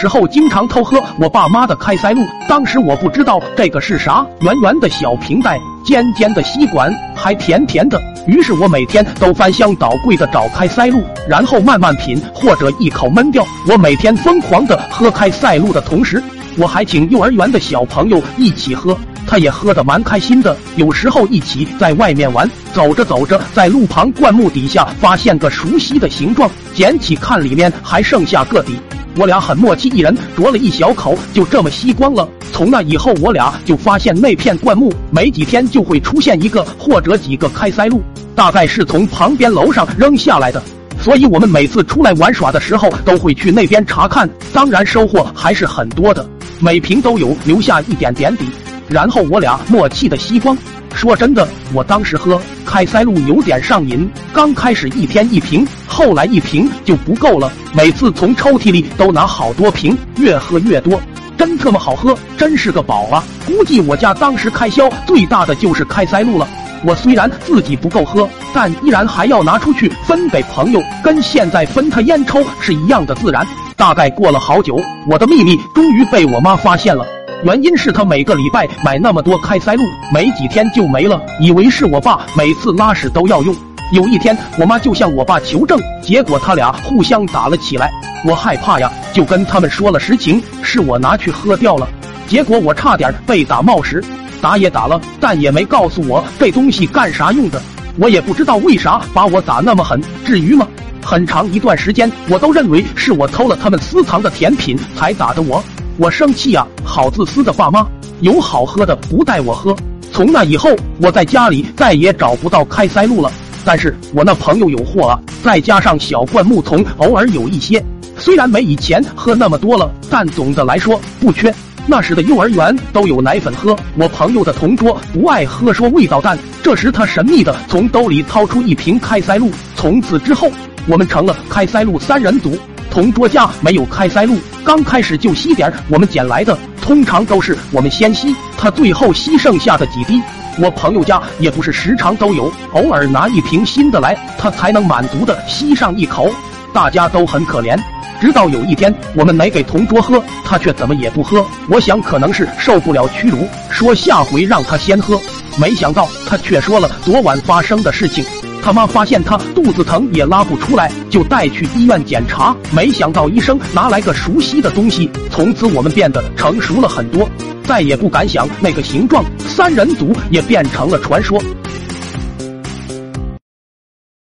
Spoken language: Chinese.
时候经常偷喝我爸妈的开塞露，当时我不知道这个是啥，圆圆的小瓶袋，尖尖的吸管，还甜甜的。于是我每天都翻箱倒柜的找开塞露，然后慢慢品或者一口闷掉。我每天疯狂的喝开塞露的同时，我还请幼儿园的小朋友一起喝，他也喝得蛮开心的。有时候一起在外面玩，走着走着，在路旁灌木底下发现个熟悉的形状，捡起看，里面还剩下个底。我俩很默契，一人啄了一小口，就这么吸光了。从那以后，我俩就发现那片灌木没几天就会出现一个或者几个开塞露，大概是从旁边楼上扔下来的。所以我们每次出来玩耍的时候，都会去那边查看。当然收获还是很多的，每瓶都有留下一点点底。然后我俩默契的吸光。说真的，我当时喝开塞露有点上瘾。刚开始一天一瓶，后来一瓶就不够了。每次从抽屉里都拿好多瓶，越喝越多，真特么好喝，真是个宝啊！估计我家当时开销最大的就是开塞露了。我虽然自己不够喝，但依然还要拿出去分给朋友，跟现在分他烟抽是一样的自然。大概过了好久，我的秘密终于被我妈发现了。原因是他每个礼拜买那么多开塞露，没几天就没了，以为是我爸每次拉屎都要用。有一天，我妈就向我爸求证，结果他俩互相打了起来。我害怕呀，就跟他们说了实情，是我拿去喝掉了。结果我差点被打冒屎，打也打了，但也没告诉我这东西干啥用的。我也不知道为啥把我打那么狠，至于吗？很长一段时间，我都认为是我偷了他们私藏的甜品才打的我。我生气呀！好自私的爸妈，有好喝的不带我喝。从那以后，我在家里再也找不到开塞露了。但是我那朋友有货啊，再加上小灌木丛偶尔有一些，虽然没以前喝那么多了，但总的来说不缺。那时的幼儿园都有奶粉喝，我朋友的同桌不爱喝，说味道淡。这时他神秘的从兜里掏出一瓶开塞露，从此之后，我们成了开塞露三人组。同桌家没有开塞露，刚开始就吸点我们捡来的，通常都是我们先吸，他最后吸剩下的几滴。我朋友家也不是时常都有，偶尔拿一瓶新的来，他才能满足的吸上一口。大家都很可怜，直到有一天我们没给同桌喝，他却怎么也不喝。我想可能是受不了屈辱，说下回让他先喝。没想到他却说了昨晚发生的事情。他妈发现他肚子疼也拉不出来，就带去医院检查。没想到医生拿来个熟悉的东西，从此我们变得成熟了很多，再也不敢想那个形状。三人组也变成了传说。